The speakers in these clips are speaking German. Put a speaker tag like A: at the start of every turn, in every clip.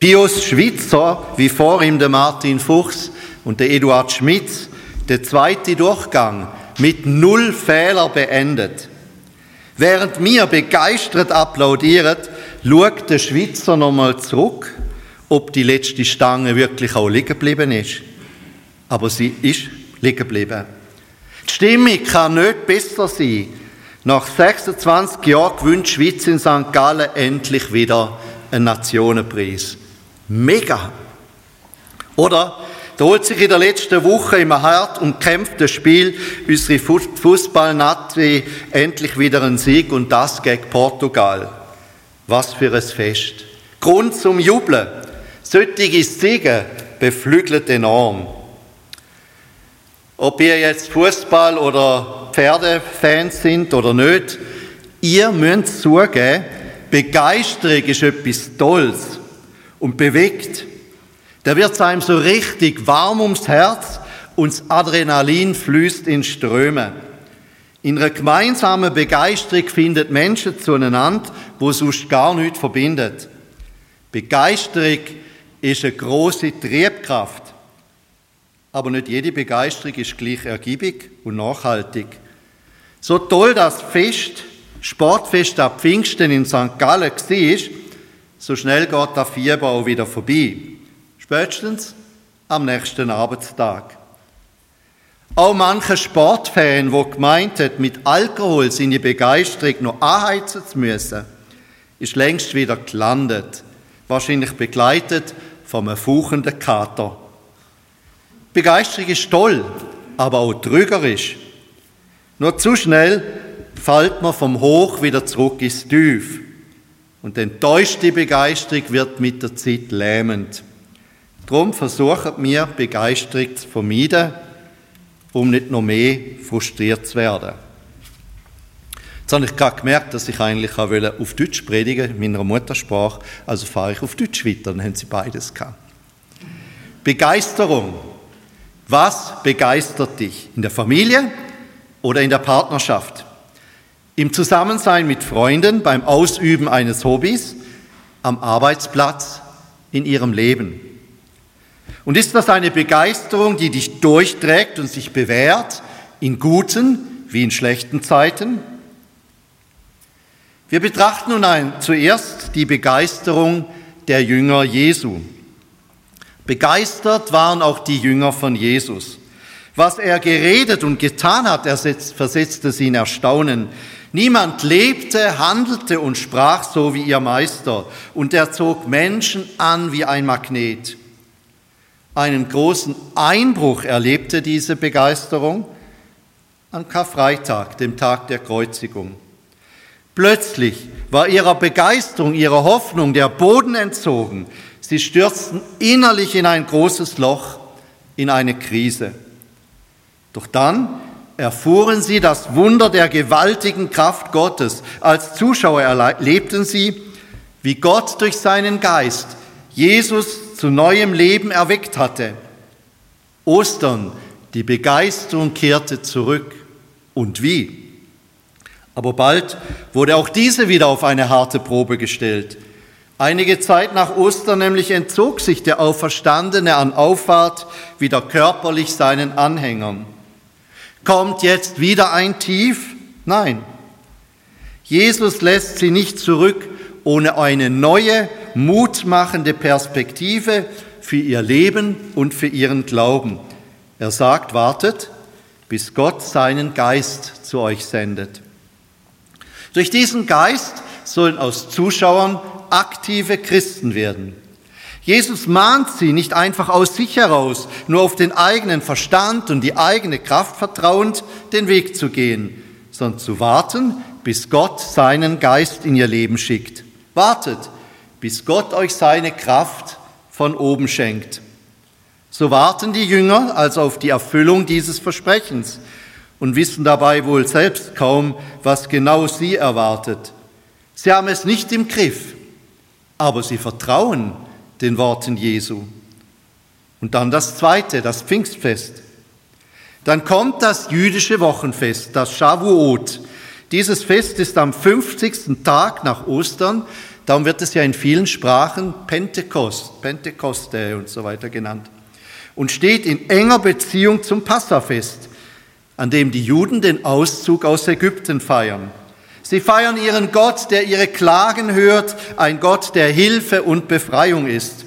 A: Pius Schwitzer, wie vor ihm der Martin Fuchs und der Eduard Schmitz, der zweite Durchgang mit null Fehler beendet. Während mir begeistert applaudiert, schaut der Schwitzer nochmal zurück, ob die letzte Stange wirklich auch liegen geblieben ist. Aber sie ist liegen geblieben. Die Stimmung kann nicht besser sein. Nach 26 Jahren gewinnt die Schweiz in St. Gallen endlich wieder einen Nationenpreis. Mega! Oder da holt sich in der letzten Woche im hart umkämpften Spiel unsere Fußballnazi endlich wieder einen Sieg und das gegen Portugal. Was für ein Fest. Grund zum Jubeln. Solche Siege beflügelt enorm. Ob ihr jetzt Fußball- oder Pferdefans sind oder nicht, ihr müsst zugeben, Begeisterung ist etwas Tolles und bewegt. Da wird es einem so richtig warm ums Herz und das Adrenalin fließt in Ströme. In einer gemeinsamen Begeisterung findet Menschen zueinander, wo sonst gar nichts verbindet. Begeisterung ist eine große Triebkraft. Aber nicht jede Begeisterung ist gleich ergiebig und nachhaltig. So toll das Fest, Sportfest ab Pfingsten in St. Gallen war, so schnell geht der Fieber auch wieder vorbei. Spätestens am nächsten Arbeitstag. Auch mancher Sportfan, der gemeint hat, mit Alkohol seine Begeisterung noch anheizen zu müssen, ist längst wieder gelandet. Wahrscheinlich begleitet von einem fauchenden Kater. Begeisterung ist toll, aber auch trügerisch. Nur zu schnell fällt man vom Hoch wieder zurück ins Tief. Und enttäuschte Begeisterung wird mit der Zeit lähmend. Darum versuchen wir, Begeisterung zu vermeiden, um nicht noch mehr frustriert zu werden. Jetzt habe ich gerade gemerkt, dass ich eigentlich auch auf Deutsch predigen in meiner Muttersprache, also fahre ich auf Deutsch weiter, dann haben Sie beides gehabt. Begeisterung. Was begeistert dich? In der Familie oder in der Partnerschaft? Im Zusammensein mit Freunden, beim Ausüben eines Hobbys, am Arbeitsplatz, in ihrem Leben. Und ist das eine Begeisterung, die dich durchträgt und sich bewährt, in guten wie in schlechten Zeiten? Wir betrachten nun ein, zuerst die Begeisterung der Jünger Jesu. Begeistert waren auch die Jünger von Jesus. Was er geredet und getan hat, versetzte sie in Erstaunen. Niemand lebte, handelte und sprach so wie ihr Meister, und er zog Menschen an wie ein Magnet einen großen Einbruch erlebte diese Begeisterung an Karfreitag, dem Tag der Kreuzigung. Plötzlich war ihrer Begeisterung, ihrer Hoffnung der Boden entzogen. Sie stürzten innerlich in ein großes Loch, in eine Krise. Doch dann erfuhren sie das Wunder der gewaltigen Kraft Gottes. Als Zuschauer erlebten sie, wie Gott durch seinen Geist Jesus zu neuem Leben erweckt hatte. Ostern, die Begeisterung kehrte zurück. Und wie? Aber bald wurde auch diese wieder auf eine harte Probe gestellt. Einige Zeit nach Ostern nämlich entzog sich der Auferstandene an Auffahrt wieder körperlich seinen Anhängern. Kommt jetzt wieder ein Tief? Nein. Jesus lässt sie nicht zurück ohne eine neue mutmachende Perspektive für ihr Leben und für ihren Glauben. Er sagt, wartet, bis Gott seinen Geist zu euch sendet. Durch diesen Geist sollen aus Zuschauern aktive Christen werden. Jesus mahnt sie nicht einfach aus sich heraus, nur auf den eigenen Verstand und die eigene Kraft vertrauend den Weg zu gehen, sondern zu warten, bis Gott seinen Geist in ihr Leben schickt. Wartet, bis Gott euch seine Kraft von oben schenkt. So warten die Jünger also auf die Erfüllung dieses Versprechens und wissen dabei wohl selbst kaum, was genau sie erwartet. Sie haben es nicht im Griff, aber sie vertrauen den Worten Jesu. Und dann das zweite, das Pfingstfest. Dann kommt das jüdische Wochenfest, das Shavuot, Dieses Fest ist am 50. Tag nach Ostern, darum wird es ja in vielen Sprachen Pentekost, Pentekoste und so weiter genannt, und steht in enger Beziehung zum Passafest, an dem die Juden den Auszug aus Ägypten feiern. Sie feiern ihren Gott, der ihre Klagen hört, ein Gott, der Hilfe und Befreiung ist.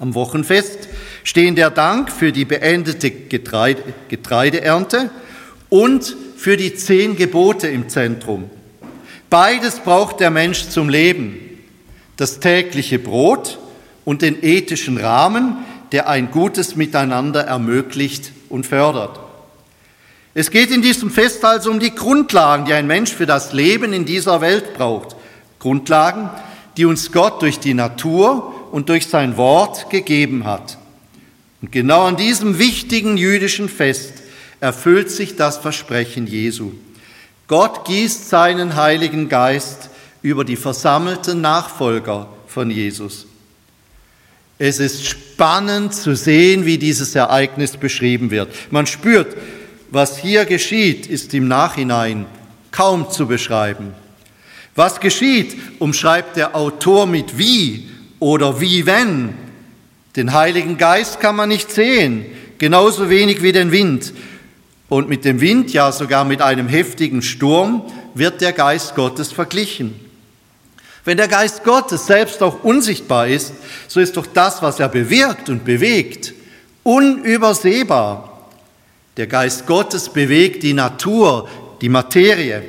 A: Am Wochenfest stehen der Dank für die beendete Getreide, Getreideernte und für die zehn Gebote im Zentrum. Beides braucht der Mensch zum Leben. Das tägliche Brot und den ethischen Rahmen, der ein gutes Miteinander ermöglicht und fördert. Es geht in diesem Fest also um die Grundlagen, die ein Mensch für das Leben in dieser Welt braucht. Grundlagen, die uns Gott durch die Natur und durch sein Wort gegeben hat. Und genau an diesem wichtigen jüdischen Fest erfüllt sich das Versprechen Jesu. Gott gießt seinen Heiligen Geist über die versammelten Nachfolger von Jesus. Es ist spannend zu sehen, wie dieses Ereignis beschrieben wird. Man spürt, was hier geschieht, ist im Nachhinein kaum zu beschreiben. Was geschieht, umschreibt der Autor mit wie oder wie wenn. Den Heiligen Geist kann man nicht sehen, genauso wenig wie den Wind. Und mit dem Wind, ja sogar mit einem heftigen Sturm, wird der Geist Gottes verglichen. Wenn der Geist Gottes selbst auch unsichtbar ist, so ist doch das, was er bewirkt und bewegt, unübersehbar. Der Geist Gottes bewegt die Natur, die Materie.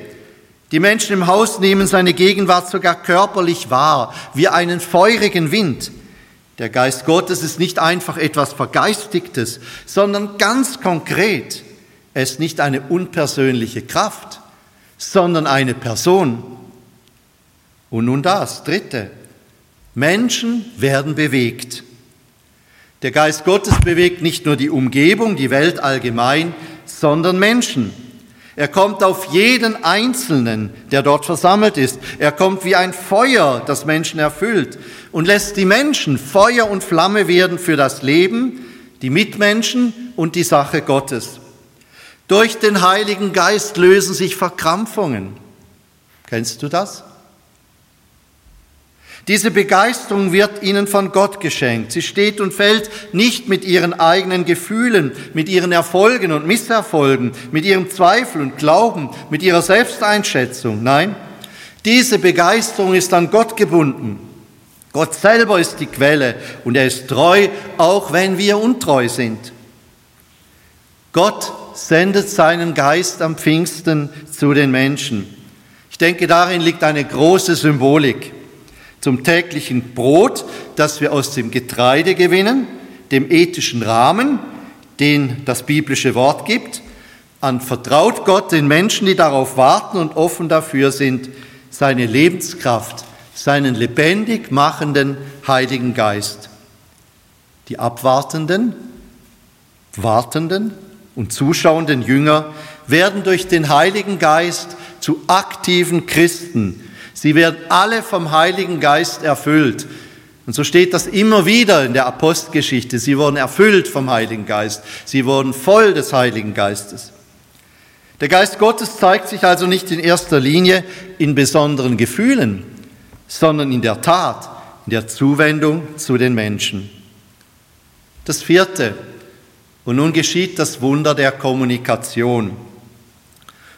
A: Die Menschen im Haus nehmen seine Gegenwart sogar körperlich wahr, wie einen feurigen Wind. Der Geist Gottes ist nicht einfach etwas Vergeistigtes, sondern ganz konkret. Er ist nicht eine unpersönliche Kraft, sondern eine Person. Und nun das, dritte. Menschen werden bewegt. Der Geist Gottes bewegt nicht nur die Umgebung, die Welt allgemein, sondern Menschen. Er kommt auf jeden Einzelnen, der dort versammelt ist. Er kommt wie ein Feuer, das Menschen erfüllt und lässt die Menschen Feuer und Flamme werden für das Leben, die Mitmenschen und die Sache Gottes. Durch den Heiligen Geist lösen sich Verkrampfungen. Kennst du das? Diese Begeisterung wird ihnen von Gott geschenkt. Sie steht und fällt nicht mit ihren eigenen Gefühlen, mit ihren Erfolgen und Misserfolgen, mit ihrem Zweifel und Glauben, mit ihrer Selbsteinschätzung. Nein, diese Begeisterung ist an Gott gebunden. Gott selber ist die Quelle und er ist treu, auch wenn wir untreu sind. Gott sendet seinen Geist am Pfingsten zu den Menschen. Ich denke, darin liegt eine große Symbolik zum täglichen Brot, das wir aus dem Getreide gewinnen, dem ethischen Rahmen, den das biblische Wort gibt, anvertraut Gott den Menschen, die darauf warten und offen dafür sind, seine Lebenskraft, seinen lebendig machenden Heiligen Geist. Die abwartenden, wartenden und zuschauenden Jünger werden durch den Heiligen Geist zu aktiven Christen, Sie werden alle vom Heiligen Geist erfüllt. Und so steht das immer wieder in der Apostelgeschichte. Sie wurden erfüllt vom Heiligen Geist. Sie wurden voll des Heiligen Geistes. Der Geist Gottes zeigt sich also nicht in erster Linie in besonderen Gefühlen, sondern in der Tat, in der Zuwendung zu den Menschen. Das vierte. Und nun geschieht das Wunder der Kommunikation.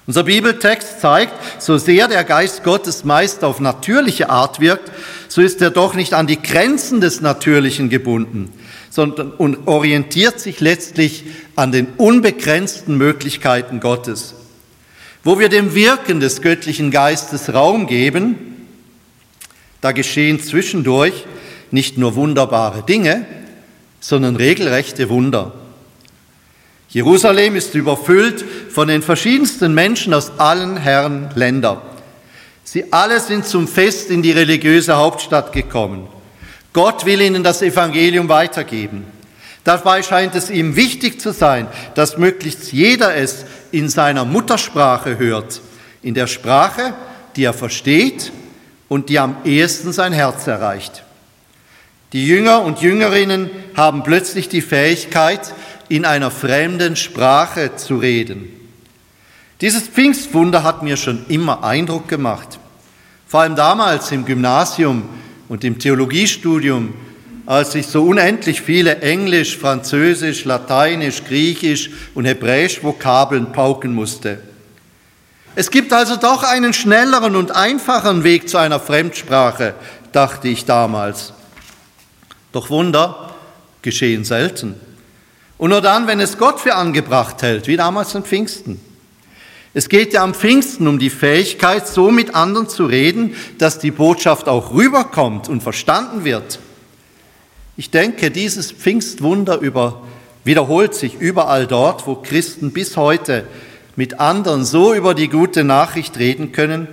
A: Unser Bibeltext zeigt, so sehr der Geist Gottes meist auf natürliche Art wirkt, so ist er doch nicht an die Grenzen des Natürlichen gebunden, sondern orientiert sich letztlich an den unbegrenzten Möglichkeiten Gottes. Wo wir dem Wirken des göttlichen Geistes Raum geben, da geschehen zwischendurch nicht nur wunderbare Dinge, sondern regelrechte Wunder. Jerusalem ist überfüllt von den verschiedensten Menschen aus allen Herren Ländern. Sie alle sind zum Fest in die religiöse Hauptstadt gekommen. Gott will ihnen das Evangelium weitergeben. Dabei scheint es ihm wichtig zu sein, dass möglichst jeder es in seiner Muttersprache hört, in der Sprache, die er versteht und die am ehesten sein Herz erreicht. Die Jünger und Jüngerinnen haben plötzlich die Fähigkeit, in einer fremden Sprache zu reden. Dieses Pfingstwunder hat mir schon immer Eindruck gemacht. Vor allem damals im Gymnasium und im Theologiestudium, als ich so unendlich viele Englisch, Französisch, Lateinisch, Griechisch und Hebräisch Vokabeln pauken musste. Es gibt also doch einen schnelleren und einfacheren Weg zu einer Fremdsprache, dachte ich damals. Doch Wunder geschehen selten. Und nur dann, wenn es Gott für angebracht hält, wie damals am Pfingsten. Es geht ja am Pfingsten um die Fähigkeit, so mit anderen zu reden, dass die Botschaft auch rüberkommt und verstanden wird. Ich denke, dieses Pfingstwunder über, wiederholt sich überall dort, wo Christen bis heute mit anderen so über die gute Nachricht reden können,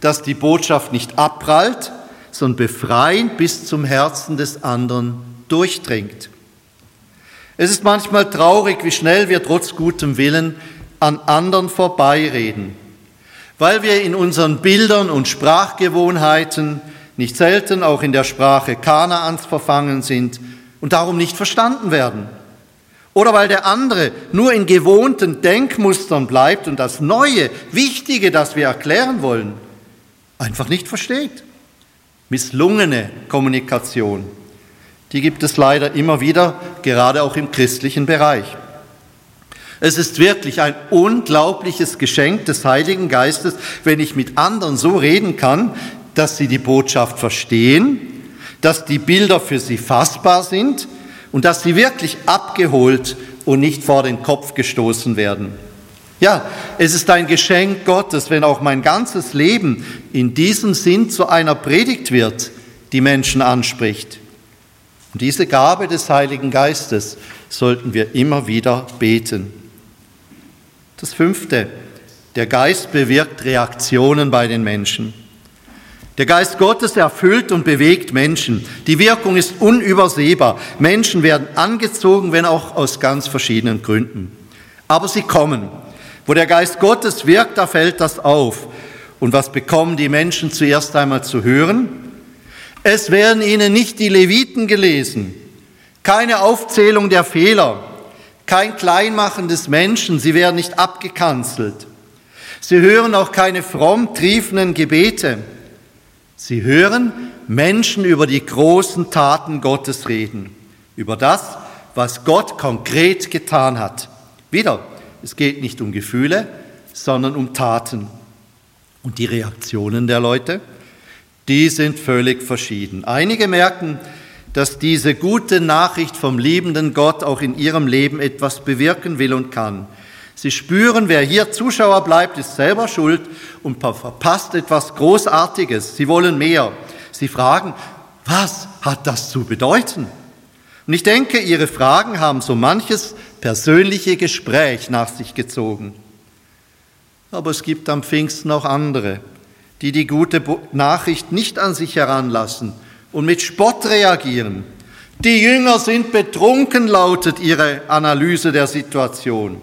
A: dass die Botschaft nicht abprallt, sondern befreiend bis zum Herzen des anderen durchdringt. Es ist manchmal traurig, wie schnell wir trotz gutem Willen an anderen vorbeireden, weil wir in unseren Bildern und Sprachgewohnheiten nicht selten auch in der Sprache Kanaans verfangen sind und darum nicht verstanden werden. Oder weil der andere nur in gewohnten Denkmustern bleibt und das Neue, Wichtige, das wir erklären wollen, einfach nicht versteht. Misslungene Kommunikation, die gibt es leider immer wieder, gerade auch im christlichen Bereich. Es ist wirklich ein unglaubliches Geschenk des Heiligen Geistes, wenn ich mit anderen so reden kann, dass sie die Botschaft verstehen, dass die Bilder für sie fassbar sind und dass sie wirklich abgeholt und nicht vor den Kopf gestoßen werden. Ja, es ist ein Geschenk Gottes, wenn auch mein ganzes Leben in diesem Sinn zu einer Predigt wird, die Menschen anspricht. Und diese Gabe des Heiligen Geistes sollten wir immer wieder beten. Das fünfte, der Geist bewirkt Reaktionen bei den Menschen. Der Geist Gottes erfüllt und bewegt Menschen. Die Wirkung ist unübersehbar. Menschen werden angezogen, wenn auch aus ganz verschiedenen Gründen. Aber sie kommen. Wo der Geist Gottes wirkt, da fällt das auf. Und was bekommen die Menschen zuerst einmal zu hören? Es werden ihnen nicht die Leviten gelesen, keine Aufzählung der Fehler, kein Kleinmachen des Menschen, sie werden nicht abgekanzelt. Sie hören auch keine fromm triefenden Gebete. Sie hören Menschen über die großen Taten Gottes reden, über das, was Gott konkret getan hat. Wieder, es geht nicht um Gefühle, sondern um Taten. Und die Reaktionen der Leute, die sind völlig verschieden. Einige merken, dass diese gute Nachricht vom liebenden Gott auch in ihrem Leben etwas bewirken will und kann. Sie spüren, wer hier Zuschauer bleibt, ist selber schuld und verpasst etwas Großartiges. Sie wollen mehr. Sie fragen, was hat das zu bedeuten? Und ich denke, Ihre Fragen haben so manches persönliche Gespräch nach sich gezogen. Aber es gibt am Pfingsten auch andere, die die gute Nachricht nicht an sich heranlassen und mit Spott reagieren. Die Jünger sind betrunken, lautet ihre Analyse der Situation.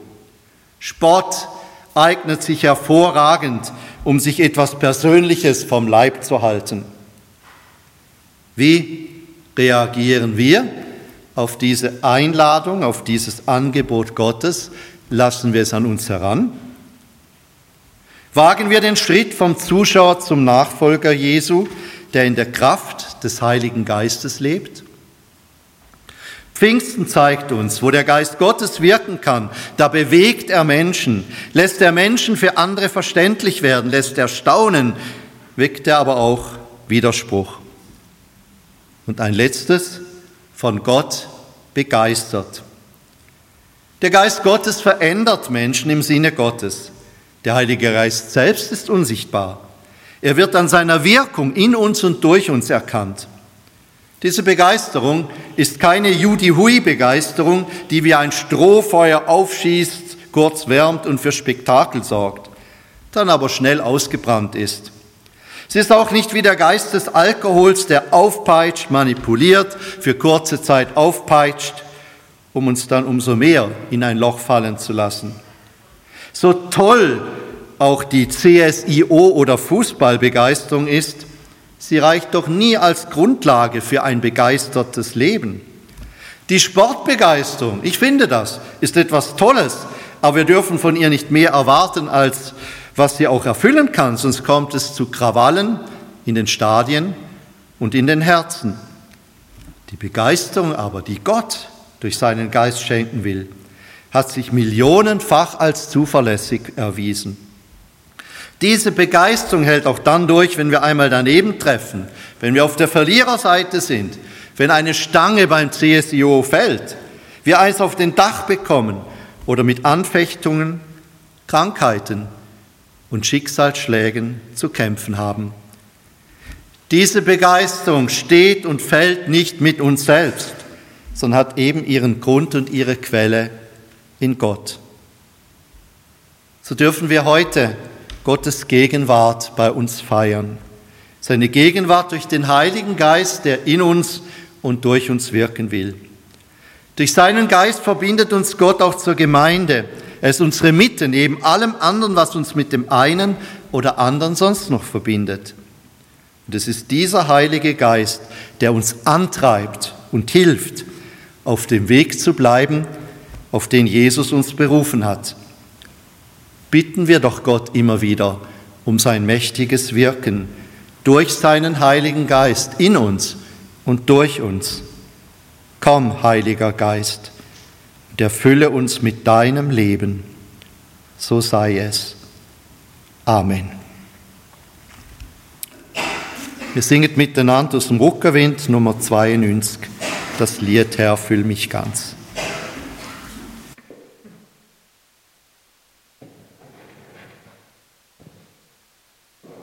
A: Spott eignet sich hervorragend, um sich etwas Persönliches vom Leib zu halten. Wie reagieren wir auf diese Einladung, auf dieses Angebot Gottes? Lassen wir es an uns heran? Wagen wir den Schritt vom Zuschauer zum Nachfolger Jesu, der in der Kraft des Heiligen Geistes lebt? Pfingsten zeigt uns, wo der Geist Gottes wirken kann, da bewegt er Menschen, lässt er Menschen für andere verständlich werden, lässt er staunen, weckt er aber auch Widerspruch. Und ein letztes, von Gott begeistert. Der Geist Gottes verändert Menschen im Sinne Gottes. Der Heilige Geist selbst ist unsichtbar. Er wird an seiner Wirkung in uns und durch uns erkannt. Diese Begeisterung ist keine Judy-Hui-Begeisterung, die wie ein Strohfeuer aufschießt, kurz wärmt und für Spektakel sorgt, dann aber schnell ausgebrannt ist. Sie ist auch nicht wie der Geist des Alkohols, der aufpeitscht, manipuliert, für kurze Zeit aufpeitscht, um uns dann umso mehr in ein Loch fallen zu lassen. So toll auch die CSIO oder Fußballbegeisterung ist, Sie reicht doch nie als Grundlage für ein begeistertes Leben. Die Sportbegeisterung, ich finde das, ist etwas Tolles, aber wir dürfen von ihr nicht mehr erwarten, als was sie auch erfüllen kann, sonst kommt es zu Krawallen in den Stadien und in den Herzen. Die Begeisterung aber, die Gott durch seinen Geist schenken will, hat sich millionenfach als zuverlässig erwiesen. Diese Begeisterung hält auch dann durch, wenn wir einmal daneben treffen, wenn wir auf der Verliererseite sind, wenn eine Stange beim CSIO fällt, wir eins auf den Dach bekommen oder mit Anfechtungen, Krankheiten und Schicksalsschlägen zu kämpfen haben. Diese Begeisterung steht und fällt nicht mit uns selbst, sondern hat eben ihren Grund und ihre Quelle in Gott. So dürfen wir heute Gottes Gegenwart bei uns feiern. Seine Gegenwart durch den Heiligen Geist, der in uns und durch uns wirken will. Durch seinen Geist verbindet uns Gott auch zur Gemeinde. Er ist unsere Mitte neben allem anderen, was uns mit dem einen oder anderen sonst noch verbindet. Und es ist dieser Heilige Geist, der uns antreibt und hilft, auf dem Weg zu bleiben, auf den Jesus uns berufen hat bitten wir doch Gott immer wieder um sein mächtiges Wirken durch seinen Heiligen Geist in uns und durch uns. Komm, Heiliger Geist, und erfülle uns mit deinem Leben. So sei es. Amen. Wir singen miteinander aus dem Ruckerwind Nummer 92, das Lied Herr, füll mich ganz.